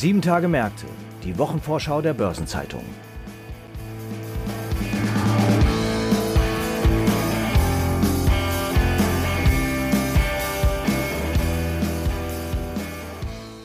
Sieben Tage Märkte, die Wochenvorschau der Börsenzeitung.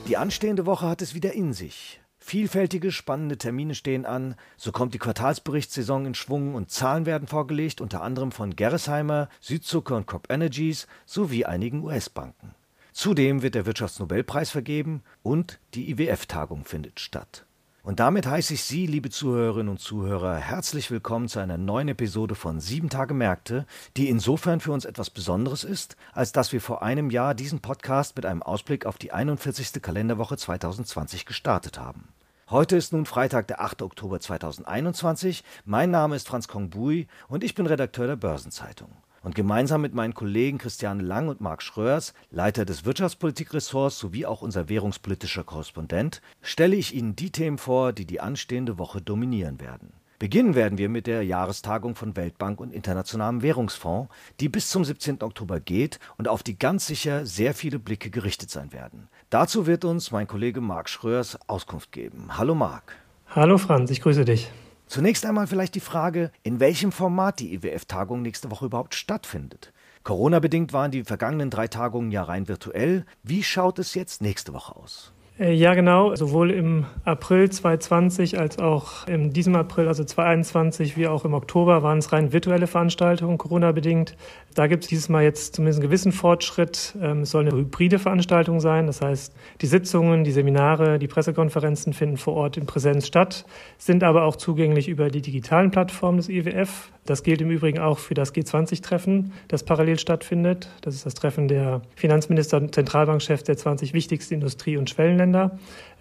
Die anstehende Woche hat es wieder in sich. Vielfältige, spannende Termine stehen an, so kommt die Quartalsberichtssaison in Schwung und Zahlen werden vorgelegt, unter anderem von Gerresheimer, Südzucker und Crop Energies sowie einigen US-Banken. Zudem wird der Wirtschaftsnobelpreis vergeben und die IWF-Tagung findet statt. Und damit heiße ich Sie, liebe Zuhörerinnen und Zuhörer, herzlich willkommen zu einer neuen Episode von Sieben Tage Märkte, die insofern für uns etwas Besonderes ist, als dass wir vor einem Jahr diesen Podcast mit einem Ausblick auf die 41. Kalenderwoche 2020 gestartet haben. Heute ist nun Freitag, der 8. Oktober 2021. Mein Name ist Franz Kongbui und ich bin Redakteur der Börsenzeitung. Und gemeinsam mit meinen Kollegen Christiane Lang und Marc Schröers, Leiter des Wirtschaftspolitikressorts sowie auch unser währungspolitischer Korrespondent, stelle ich Ihnen die Themen vor, die die anstehende Woche dominieren werden. Beginnen werden wir mit der Jahrestagung von Weltbank und Internationalem Währungsfonds, die bis zum 17. Oktober geht und auf die ganz sicher sehr viele Blicke gerichtet sein werden. Dazu wird uns mein Kollege Marc Schröers Auskunft geben. Hallo Marc. Hallo Franz, ich grüße dich. Zunächst einmal vielleicht die Frage, in welchem Format die IWF-Tagung nächste Woche überhaupt stattfindet. Corona-bedingt waren die vergangenen drei Tagungen ja rein virtuell. Wie schaut es jetzt nächste Woche aus? Äh, ja, genau. Sowohl im April 2020 als auch in diesem April, also 2021, wie auch im Oktober waren es rein virtuelle Veranstaltungen, Corona-bedingt. Da gibt es dieses Mal jetzt zumindest einen gewissen Fortschritt. Ähm, es soll eine hybride Veranstaltung sein. Das heißt, die Sitzungen, die Seminare, die Pressekonferenzen finden vor Ort in Präsenz statt, sind aber auch zugänglich über die digitalen Plattformen des IWF. Das gilt im Übrigen auch für das G20-Treffen, das parallel stattfindet. Das ist das Treffen der Finanzminister und Zentralbankchefs der 20 wichtigsten Industrie- und Schwellenländer.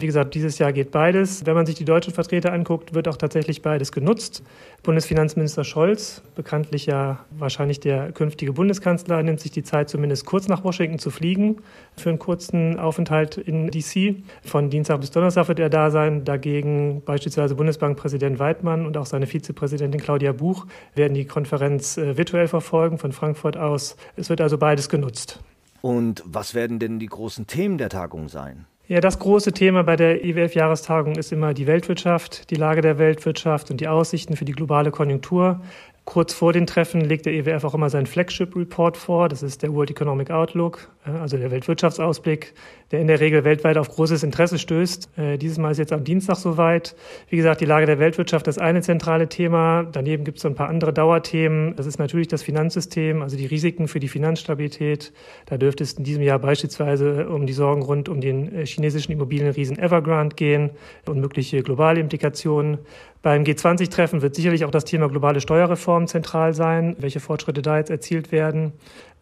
Wie gesagt, dieses Jahr geht beides. Wenn man sich die deutschen Vertreter anguckt, wird auch tatsächlich beides genutzt. Bundesfinanzminister Scholz, bekanntlich ja wahrscheinlich der künftige Bundeskanzler, nimmt sich die Zeit, zumindest kurz nach Washington zu fliegen für einen kurzen Aufenthalt in DC. Von Dienstag bis Donnerstag wird er da sein. Dagegen beispielsweise Bundesbankpräsident Weidmann und auch seine Vizepräsidentin Claudia Buch werden die Konferenz äh, virtuell verfolgen von Frankfurt aus. Es wird also beides genutzt. Und was werden denn die großen Themen der Tagung sein? Ja, das große Thema bei der IWF-Jahrestagung ist immer die Weltwirtschaft, die Lage der Weltwirtschaft und die Aussichten für die globale Konjunktur. Kurz vor den Treffen legt der IWF auch immer seinen Flagship-Report vor. Das ist der World Economic Outlook, also der Weltwirtschaftsausblick, der in der Regel weltweit auf großes Interesse stößt. Äh, dieses Mal ist jetzt am Dienstag soweit. Wie gesagt, die Lage der Weltwirtschaft ist eine zentrale Thema. Daneben gibt es so ein paar andere Dauerthemen. Das ist natürlich das Finanzsystem, also die Risiken für die Finanzstabilität. Da dürfte es in diesem Jahr beispielsweise um die Sorgen rund um den äh, chinesischen Immobilienriesen Evergrande gehen und mögliche globale Implikationen. Beim G20-Treffen wird sicherlich auch das Thema globale Steuerreform zentral sein, welche Fortschritte da jetzt erzielt werden.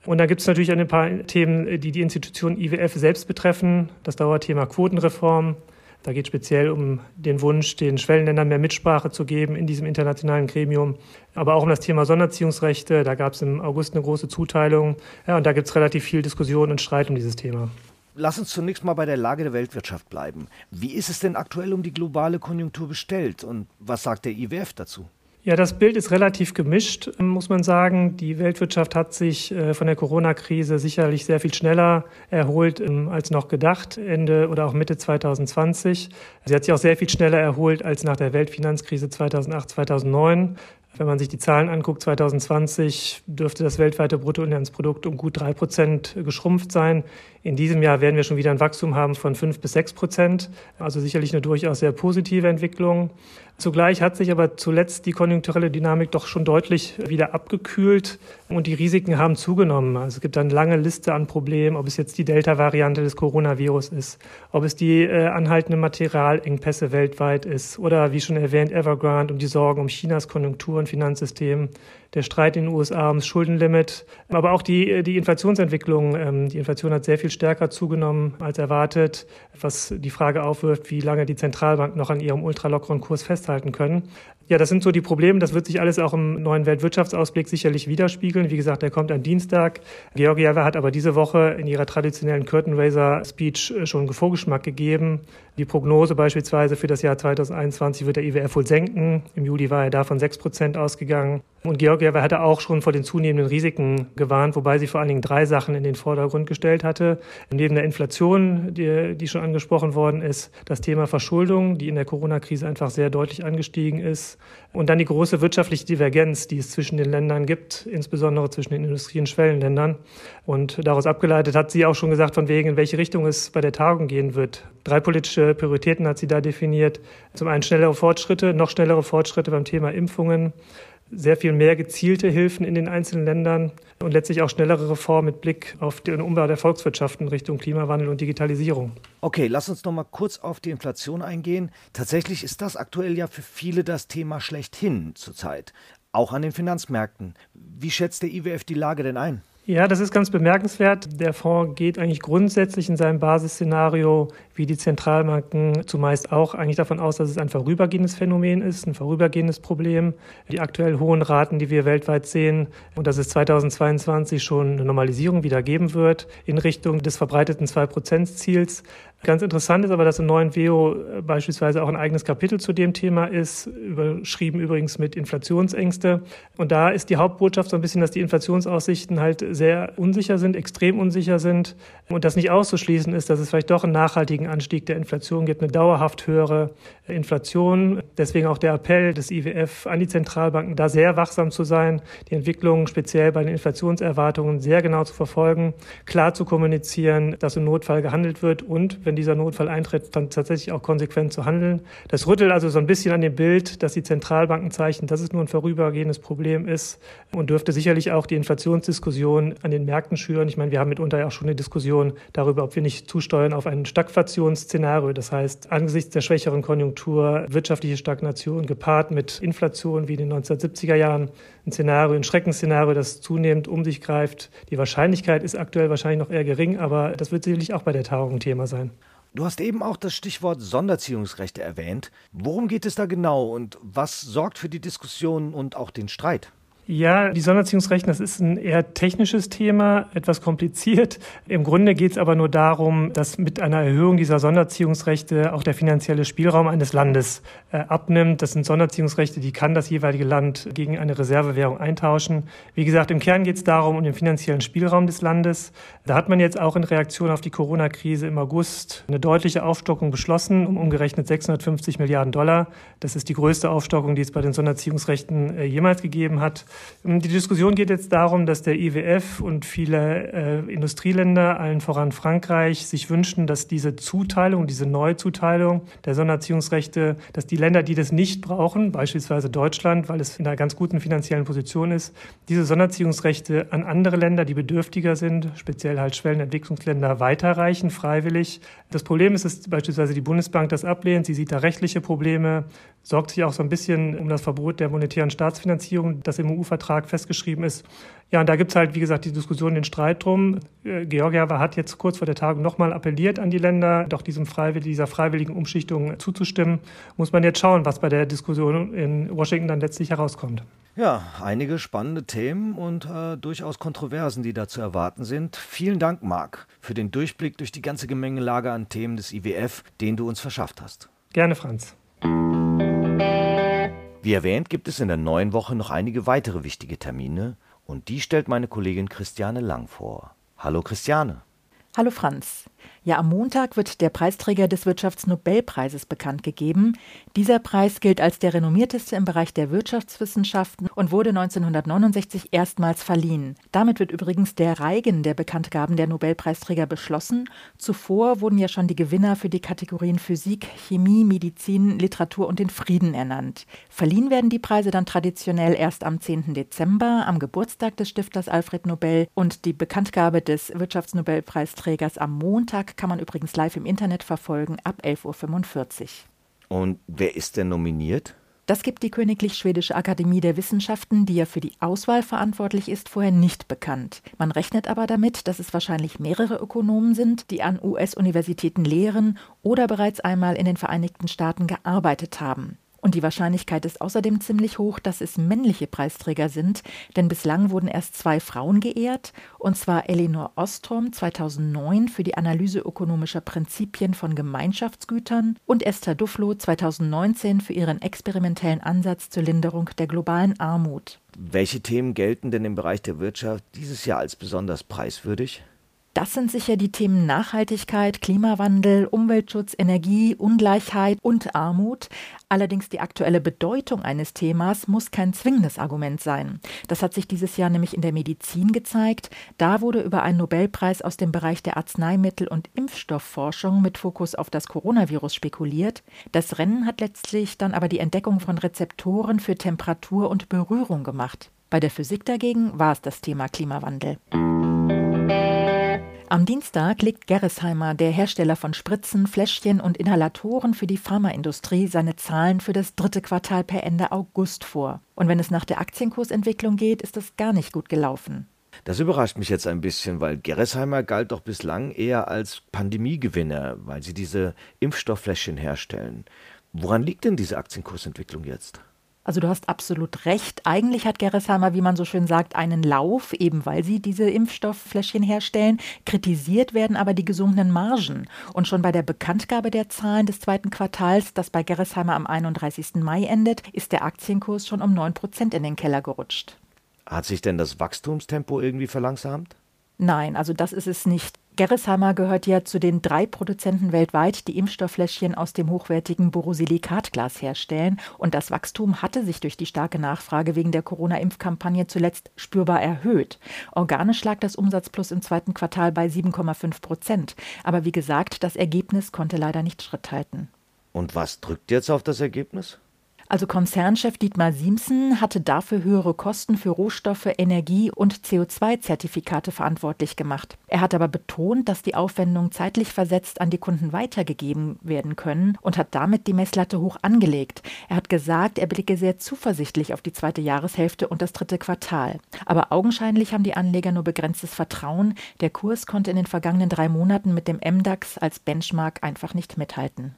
Und da gibt es natürlich ein paar Themen, die die Institution IWF selbst betreffen. Das Dauerthema Quotenreform. Da geht es speziell um den Wunsch, den Schwellenländern mehr Mitsprache zu geben in diesem internationalen Gremium. Aber auch um das Thema Sonderziehungsrechte. Da gab es im August eine große Zuteilung. Ja, und da gibt es relativ viel Diskussion und Streit um dieses Thema. Lass uns zunächst mal bei der Lage der Weltwirtschaft bleiben. Wie ist es denn aktuell um die globale Konjunktur bestellt und was sagt der IWF dazu? Ja, das Bild ist relativ gemischt, muss man sagen. Die Weltwirtschaft hat sich äh, von der Corona-Krise sicherlich sehr viel schneller erholt ähm, als noch gedacht, Ende oder auch Mitte 2020. Sie hat sich auch sehr viel schneller erholt als nach der Weltfinanzkrise 2008, 2009. Wenn man sich die Zahlen anguckt, 2020 dürfte das weltweite Bruttoinlandsprodukt um gut drei Prozent geschrumpft sein. In diesem Jahr werden wir schon wieder ein Wachstum haben von fünf bis sechs Prozent. Also sicherlich eine durchaus sehr positive Entwicklung. Zugleich hat sich aber zuletzt die konjunkturelle Dynamik doch schon deutlich wieder abgekühlt und die Risiken haben zugenommen. Also es gibt eine lange Liste an Problemen, ob es jetzt die Delta-Variante des Coronavirus ist, ob es die äh, anhaltende Materialengpässe weltweit ist oder wie schon erwähnt Evergrande und die Sorgen um Chinas Konjunktur und Finanzsystem der Streit in den USA ums Schuldenlimit, aber auch die, die Inflationsentwicklung. Ähm, die Inflation hat sehr viel stärker zugenommen als erwartet, was die Frage aufwirft, wie lange die Zentralbanken noch an ihrem ultralockeren Kurs festhalten können. Ja, das sind so die Probleme. Das wird sich alles auch im neuen Weltwirtschaftsausblick sicherlich widerspiegeln. Wie gesagt, der kommt am Dienstag. Georgieva hat aber diese Woche in ihrer traditionellen Curtain Raiser Speech äh, schon Vorgeschmack gegeben. Die Prognose beispielsweise für das Jahr 2021 wird der IWF wohl senken. Im Juli war er da von 6 Prozent ausgegangen. Und Georgieva hatte auch schon vor den zunehmenden Risiken gewarnt, wobei sie vor allen Dingen drei Sachen in den Vordergrund gestellt hatte. Neben der Inflation, die, die schon angesprochen worden ist, das Thema Verschuldung, die in der Corona-Krise einfach sehr deutlich angestiegen ist. Und dann die große wirtschaftliche Divergenz, die es zwischen den Ländern gibt, insbesondere zwischen den Industrie- und Schwellenländern. Und daraus abgeleitet hat sie auch schon gesagt, von wegen, in welche Richtung es bei der Tagung gehen wird. Drei politische Prioritäten hat sie da definiert. Zum einen schnellere Fortschritte, noch schnellere Fortschritte beim Thema Impfungen sehr viel mehr gezielte Hilfen in den einzelnen Ländern und letztlich auch schnellere Reformen mit Blick auf den Umbau der Volkswirtschaften Richtung Klimawandel und Digitalisierung. Okay, lass uns noch mal kurz auf die Inflation eingehen. Tatsächlich ist das aktuell ja für viele das Thema schlechthin zurzeit, auch an den Finanzmärkten. Wie schätzt der IWF die Lage denn ein? Ja, das ist ganz bemerkenswert. Der Fonds geht eigentlich grundsätzlich in seinem Basisszenario, wie die Zentralbanken zumeist auch, eigentlich davon aus, dass es ein vorübergehendes Phänomen ist, ein vorübergehendes Problem. Die aktuell hohen Raten, die wir weltweit sehen, und dass es 2022 schon eine Normalisierung wieder geben wird in Richtung des verbreiteten 2-Prozent-Ziels. Ganz interessant ist aber, dass im neuen WEO beispielsweise auch ein eigenes Kapitel zu dem Thema ist, überschrieben übrigens mit Inflationsängste. Und da ist die Hauptbotschaft so ein bisschen, dass die Inflationsaussichten halt sehr unsicher sind, extrem unsicher sind und das nicht auszuschließen ist, dass es vielleicht doch einen nachhaltigen Anstieg der Inflation gibt, eine dauerhaft höhere Inflation. Deswegen auch der Appell des IWF an die Zentralbanken, da sehr wachsam zu sein, die Entwicklung speziell bei den Inflationserwartungen sehr genau zu verfolgen, klar zu kommunizieren, dass im Notfall gehandelt wird und, wenn dieser Notfall eintritt, dann tatsächlich auch konsequent zu handeln. Das rüttelt also so ein bisschen an dem Bild, dass die Zentralbanken zeichnen, dass es nur ein vorübergehendes Problem ist und dürfte sicherlich auch die Inflationsdiskussion an den Märkten schüren. Ich meine, wir haben mitunter ja auch schon eine Diskussion darüber, ob wir nicht zusteuern auf ein Stagflationsszenario. Das heißt, angesichts der schwächeren Konjunktur, wirtschaftliche Stagnation gepaart mit Inflation wie in den 1970er Jahren, ein Szenario, ein Schreckensszenario, das zunehmend um sich greift. Die Wahrscheinlichkeit ist aktuell wahrscheinlich noch eher gering, aber das wird sicherlich auch bei der Tagung Thema sein. Du hast eben auch das Stichwort Sonderziehungsrechte erwähnt. Worum geht es da genau und was sorgt für die Diskussion und auch den Streit? Ja, die Sonderziehungsrechte, das ist ein eher technisches Thema, etwas kompliziert. Im Grunde geht es aber nur darum, dass mit einer Erhöhung dieser Sonderziehungsrechte auch der finanzielle Spielraum eines Landes äh, abnimmt. Das sind Sonderziehungsrechte, die kann das jeweilige Land gegen eine Reservewährung eintauschen. Wie gesagt, im Kern geht es darum, um den finanziellen Spielraum des Landes. Da hat man jetzt auch in Reaktion auf die Corona-Krise im August eine deutliche Aufstockung beschlossen, um umgerechnet 650 Milliarden Dollar. Das ist die größte Aufstockung, die es bei den Sonderziehungsrechten äh, jemals gegeben hat. Die Diskussion geht jetzt darum, dass der IWF und viele äh, Industrieländer, allen voran Frankreich, sich wünschen, dass diese Zuteilung, diese Neuzuteilung der Sonderziehungsrechte, dass die Länder, die das nicht brauchen, beispielsweise Deutschland, weil es in einer ganz guten finanziellen Position ist, diese Sonderziehungsrechte an andere Länder, die bedürftiger sind, speziell halt Schwellenentwicklungsländer, weiterreichen, freiwillig. Das Problem ist, dass beispielsweise die Bundesbank das ablehnt. Sie sieht da rechtliche Probleme, sorgt sich auch so ein bisschen um das Verbot der monetären Staatsfinanzierung, das im EU-Vertrag festgeschrieben ist. Ja, und da gibt es halt, wie gesagt, die Diskussion, den Streit drum. Äh, Georgia hat jetzt kurz vor der Tagung nochmal appelliert an die Länder, doch diesem Freiwill dieser freiwilligen Umschichtung zuzustimmen. Muss man jetzt schauen, was bei der Diskussion in Washington dann letztlich herauskommt. Ja, einige spannende Themen und äh, durchaus Kontroversen, die da zu erwarten sind. Vielen Dank, Marc, für den Durchblick durch die ganze Gemengelage an Themen des IWF, den du uns verschafft hast. Gerne, Franz. Wie erwähnt, gibt es in der neuen Woche noch einige weitere wichtige Termine und die stellt meine Kollegin Christiane Lang vor. Hallo Christiane. Hallo Franz. Ja, am Montag wird der Preisträger des Wirtschaftsnobelpreises bekannt gegeben. Dieser Preis gilt als der renommierteste im Bereich der Wirtschaftswissenschaften und wurde 1969 erstmals verliehen. Damit wird übrigens der Reigen der Bekanntgaben der Nobelpreisträger beschlossen. Zuvor wurden ja schon die Gewinner für die Kategorien Physik, Chemie, Medizin, Literatur und den Frieden ernannt. Verliehen werden die Preise dann traditionell erst am 10. Dezember, am Geburtstag des Stifters Alfred Nobel und die Bekanntgabe des Wirtschaftsnobelpreisträgers am Montag kann man übrigens live im Internet verfolgen ab 11.45 Uhr. Und wer ist denn nominiert? Das gibt die Königlich Schwedische Akademie der Wissenschaften, die ja für die Auswahl verantwortlich ist, vorher nicht bekannt. Man rechnet aber damit, dass es wahrscheinlich mehrere Ökonomen sind, die an US-Universitäten lehren oder bereits einmal in den Vereinigten Staaten gearbeitet haben. Und die Wahrscheinlichkeit ist außerdem ziemlich hoch, dass es männliche Preisträger sind, denn bislang wurden erst zwei Frauen geehrt, und zwar Elinor Ostrom 2009 für die Analyse ökonomischer Prinzipien von Gemeinschaftsgütern und Esther Duflo 2019 für ihren experimentellen Ansatz zur Linderung der globalen Armut. Welche Themen gelten denn im Bereich der Wirtschaft dieses Jahr als besonders preiswürdig? Das sind sicher die Themen Nachhaltigkeit, Klimawandel, Umweltschutz, Energie, Ungleichheit und Armut. Allerdings die aktuelle Bedeutung eines Themas muss kein zwingendes Argument sein. Das hat sich dieses Jahr nämlich in der Medizin gezeigt. Da wurde über einen Nobelpreis aus dem Bereich der Arzneimittel- und Impfstoffforschung mit Fokus auf das Coronavirus spekuliert. Das Rennen hat letztlich dann aber die Entdeckung von Rezeptoren für Temperatur und Berührung gemacht. Bei der Physik dagegen war es das Thema Klimawandel. Am Dienstag legt Gerresheimer, der Hersteller von Spritzen, Fläschchen und Inhalatoren für die Pharmaindustrie, seine Zahlen für das dritte Quartal per Ende August vor. Und wenn es nach der Aktienkursentwicklung geht, ist das gar nicht gut gelaufen. Das überrascht mich jetzt ein bisschen, weil Gerresheimer galt doch bislang eher als Pandemiegewinner, weil sie diese Impfstofffläschchen herstellen. Woran liegt denn diese Aktienkursentwicklung jetzt? Also du hast absolut recht. Eigentlich hat Gerresheimer, wie man so schön sagt, einen Lauf, eben weil sie diese Impfstofffläschchen herstellen. Kritisiert werden aber die gesunkenen Margen. Und schon bei der Bekanntgabe der Zahlen des zweiten Quartals, das bei Gerresheimer am 31. Mai endet, ist der Aktienkurs schon um 9 Prozent in den Keller gerutscht. Hat sich denn das Wachstumstempo irgendwie verlangsamt? Nein, also das ist es nicht. Gerresheimer gehört ja zu den drei Produzenten weltweit, die Impfstofffläschchen aus dem hochwertigen Borosilikatglas herstellen. Und das Wachstum hatte sich durch die starke Nachfrage wegen der Corona-Impfkampagne zuletzt spürbar erhöht. Organisch lag das Umsatzplus im zweiten Quartal bei 7,5 Prozent. Aber wie gesagt, das Ergebnis konnte leider nicht Schritt halten. Und was drückt jetzt auf das Ergebnis? Also Konzernchef Dietmar Siemsen hatte dafür höhere Kosten für Rohstoffe, Energie und CO2-Zertifikate verantwortlich gemacht. Er hat aber betont, dass die Aufwendungen zeitlich versetzt an die Kunden weitergegeben werden können und hat damit die Messlatte hoch angelegt. Er hat gesagt, er blicke sehr zuversichtlich auf die zweite Jahreshälfte und das dritte Quartal. Aber augenscheinlich haben die Anleger nur begrenztes Vertrauen. Der Kurs konnte in den vergangenen drei Monaten mit dem MDAX als Benchmark einfach nicht mithalten.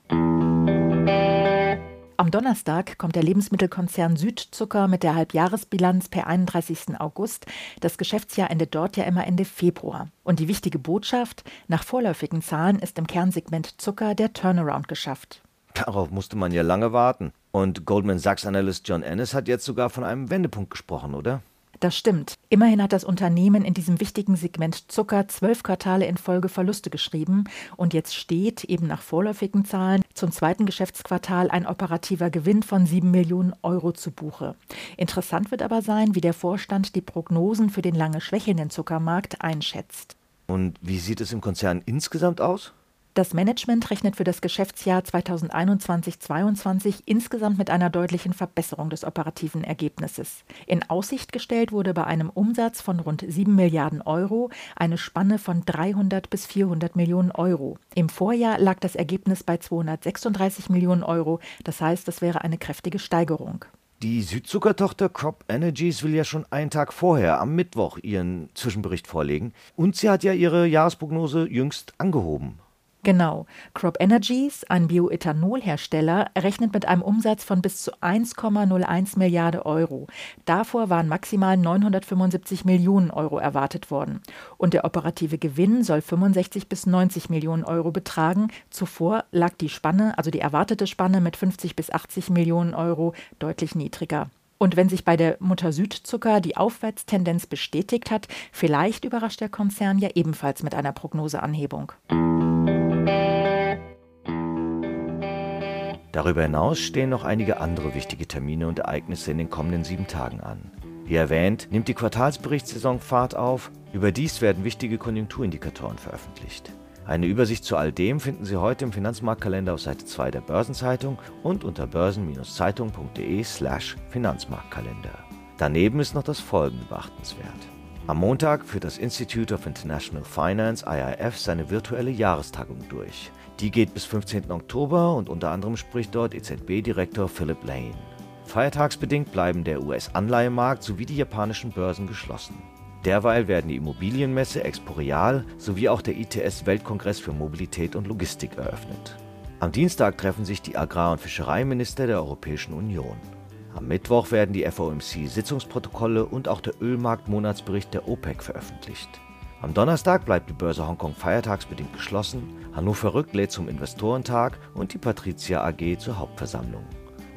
Am Donnerstag kommt der Lebensmittelkonzern Südzucker mit der Halbjahresbilanz per 31. August. Das Geschäftsjahr endet dort ja immer Ende Februar. Und die wichtige Botschaft, nach vorläufigen Zahlen ist im Kernsegment Zucker der Turnaround geschafft. Darauf musste man ja lange warten. Und Goldman Sachs-Analyst John Ennis hat jetzt sogar von einem Wendepunkt gesprochen, oder? Das stimmt. Immerhin hat das Unternehmen in diesem wichtigen Segment Zucker zwölf Quartale in Folge Verluste geschrieben und jetzt steht, eben nach vorläufigen Zahlen, zum zweiten Geschäftsquartal ein operativer Gewinn von sieben Millionen Euro zu Buche. Interessant wird aber sein, wie der Vorstand die Prognosen für den lange schwächelnden Zuckermarkt einschätzt. Und wie sieht es im Konzern insgesamt aus? Das Management rechnet für das Geschäftsjahr 2021-22 insgesamt mit einer deutlichen Verbesserung des operativen Ergebnisses. In Aussicht gestellt wurde bei einem Umsatz von rund 7 Milliarden Euro eine Spanne von 300 bis 400 Millionen Euro. Im Vorjahr lag das Ergebnis bei 236 Millionen Euro, das heißt, es wäre eine kräftige Steigerung. Die Südzuckertochter Crop Energies will ja schon einen Tag vorher, am Mittwoch, ihren Zwischenbericht vorlegen. Und sie hat ja ihre Jahresprognose jüngst angehoben. Genau. Crop Energies, ein Bioethanolhersteller, rechnet mit einem Umsatz von bis zu 1,01 Milliarde Euro. Davor waren maximal 975 Millionen Euro erwartet worden. Und der operative Gewinn soll 65 bis 90 Millionen Euro betragen. Zuvor lag die Spanne, also die erwartete Spanne mit 50 bis 80 Millionen Euro, deutlich niedriger. Und wenn sich bei der Mutter Südzucker die Aufwärtstendenz bestätigt hat, vielleicht überrascht der Konzern ja ebenfalls mit einer Prognoseanhebung. Darüber hinaus stehen noch einige andere wichtige Termine und Ereignisse in den kommenden sieben Tagen an. Wie erwähnt, nimmt die Quartalsberichtssaison Fahrt auf. Überdies werden wichtige Konjunkturindikatoren veröffentlicht. Eine Übersicht zu all dem finden Sie heute im Finanzmarktkalender auf Seite 2 der Börsenzeitung und unter börsen-zeitung.de/slash Finanzmarktkalender. Daneben ist noch das folgende beachtenswert. Am Montag führt das Institute of International Finance IIF seine virtuelle Jahrestagung durch. Die geht bis 15. Oktober und unter anderem spricht dort EZB-Direktor Philip Lane. Feiertagsbedingt bleiben der US-Anleihemarkt sowie die japanischen Börsen geschlossen. Derweil werden die Immobilienmesse Exporeal sowie auch der ITS Weltkongress für Mobilität und Logistik eröffnet. Am Dienstag treffen sich die Agrar- und Fischereiminister der Europäischen Union. Am Mittwoch werden die FOMC-Sitzungsprotokolle und auch der Ölmarkt-Monatsbericht der OPEC veröffentlicht. Am Donnerstag bleibt die Börse Hongkong feiertagsbedingt geschlossen, Hannover Rück lädt zum Investorentag und die Patrizia AG zur Hauptversammlung.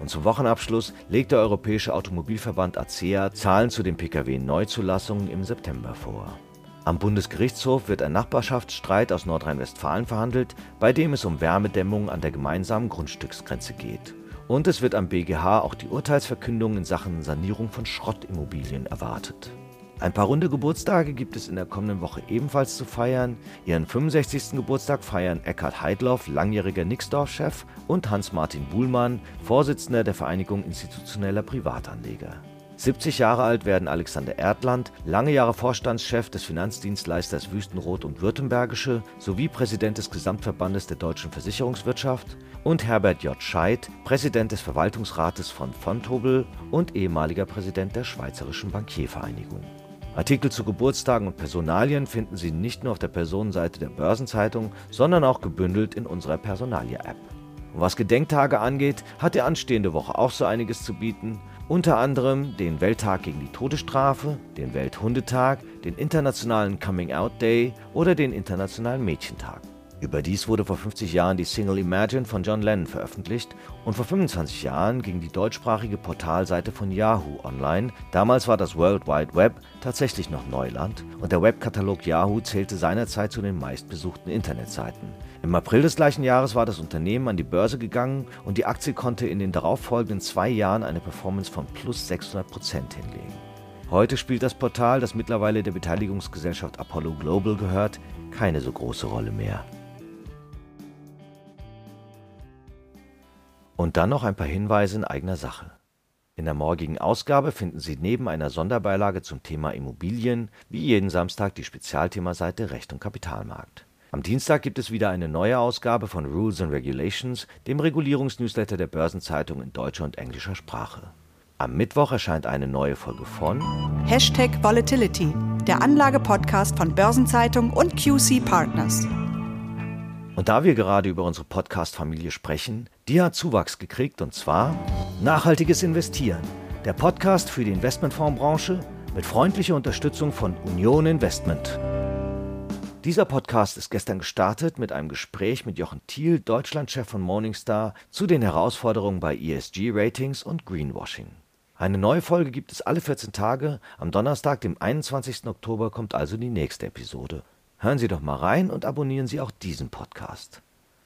Und zum Wochenabschluss legt der Europäische Automobilverband ACEA Zahlen zu den Pkw-Neuzulassungen im September vor. Am Bundesgerichtshof wird ein Nachbarschaftsstreit aus Nordrhein-Westfalen verhandelt, bei dem es um Wärmedämmung an der gemeinsamen Grundstücksgrenze geht. Und es wird am BGH auch die Urteilsverkündung in Sachen Sanierung von Schrottimmobilien erwartet. Ein paar runde Geburtstage gibt es in der kommenden Woche ebenfalls zu feiern. Ihren 65. Geburtstag feiern Eckhard Heidloff, langjähriger Nixdorf-Chef, und Hans-Martin Buhlmann, Vorsitzender der Vereinigung institutioneller Privatanleger. 70 Jahre alt werden Alexander Erdland, lange Jahre Vorstandschef des Finanzdienstleisters Wüstenrot und Württembergische sowie Präsident des Gesamtverbandes der deutschen Versicherungswirtschaft und Herbert J. Scheidt, Präsident des Verwaltungsrates von Fontobel und ehemaliger Präsident der Schweizerischen Bankiervereinigung. Artikel zu Geburtstagen und Personalien finden Sie nicht nur auf der Personenseite der Börsenzeitung, sondern auch gebündelt in unserer Personalie-App. Und was Gedenktage angeht, hat die anstehende Woche auch so einiges zu bieten. Unter anderem den Welttag gegen die Todesstrafe, den Welthundetag, den Internationalen Coming Out Day oder den Internationalen Mädchentag. Überdies wurde vor 50 Jahren die Single Imagine von John Lennon veröffentlicht und vor 25 Jahren ging die deutschsprachige Portalseite von Yahoo online. Damals war das World Wide Web tatsächlich noch Neuland und der Webkatalog Yahoo zählte seinerzeit zu den meistbesuchten Internetseiten. Im April des gleichen Jahres war das Unternehmen an die Börse gegangen und die Aktie konnte in den darauffolgenden zwei Jahren eine Performance von plus 600 Prozent hinlegen. Heute spielt das Portal, das mittlerweile der Beteiligungsgesellschaft Apollo Global gehört, keine so große Rolle mehr. Und dann noch ein paar Hinweise in eigener Sache. In der morgigen Ausgabe finden Sie neben einer Sonderbeilage zum Thema Immobilien wie jeden Samstag die Spezialthemaseite Recht und Kapitalmarkt. Am Dienstag gibt es wieder eine neue Ausgabe von Rules and Regulations, dem Regulierungsnewsletter der Börsenzeitung in deutscher und englischer Sprache. Am Mittwoch erscheint eine neue Folge von Hashtag Volatility, der Anlage-Podcast von Börsenzeitung und QC Partners. Und da wir gerade über unsere Podcast-Familie sprechen, die hat Zuwachs gekriegt und zwar Nachhaltiges Investieren, der Podcast für die Investmentfondsbranche mit freundlicher Unterstützung von Union Investment. Dieser Podcast ist gestern gestartet mit einem Gespräch mit Jochen Thiel, Deutschlandchef von Morningstar, zu den Herausforderungen bei ESG-Ratings und Greenwashing. Eine neue Folge gibt es alle 14 Tage. Am Donnerstag, dem 21. Oktober, kommt also die nächste Episode. Hören Sie doch mal rein und abonnieren Sie auch diesen Podcast.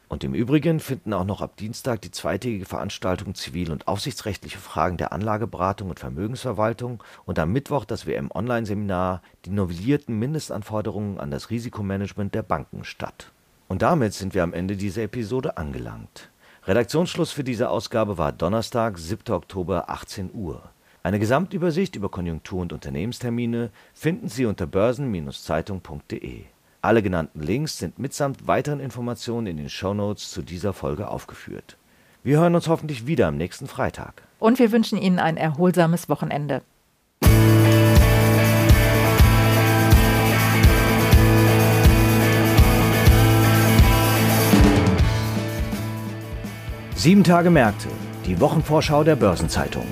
Und im Übrigen finden auch noch ab Dienstag die zweitägige Veranstaltung Zivil- und aufsichtsrechtliche Fragen der Anlageberatung und Vermögensverwaltung und am Mittwoch das WM-Online-Seminar Die novellierten Mindestanforderungen an das Risikomanagement der Banken statt. Und damit sind wir am Ende dieser Episode angelangt. Redaktionsschluss für diese Ausgabe war Donnerstag, 7. Oktober, 18 Uhr. Eine Gesamtübersicht über Konjunktur- und Unternehmenstermine finden Sie unter börsen-zeitung.de. Alle genannten Links sind mitsamt weiteren Informationen in den Shownotes zu dieser Folge aufgeführt. Wir hören uns hoffentlich wieder am nächsten Freitag. Und wir wünschen Ihnen ein erholsames Wochenende. Sieben Tage Märkte, die Wochenvorschau der Börsenzeitung.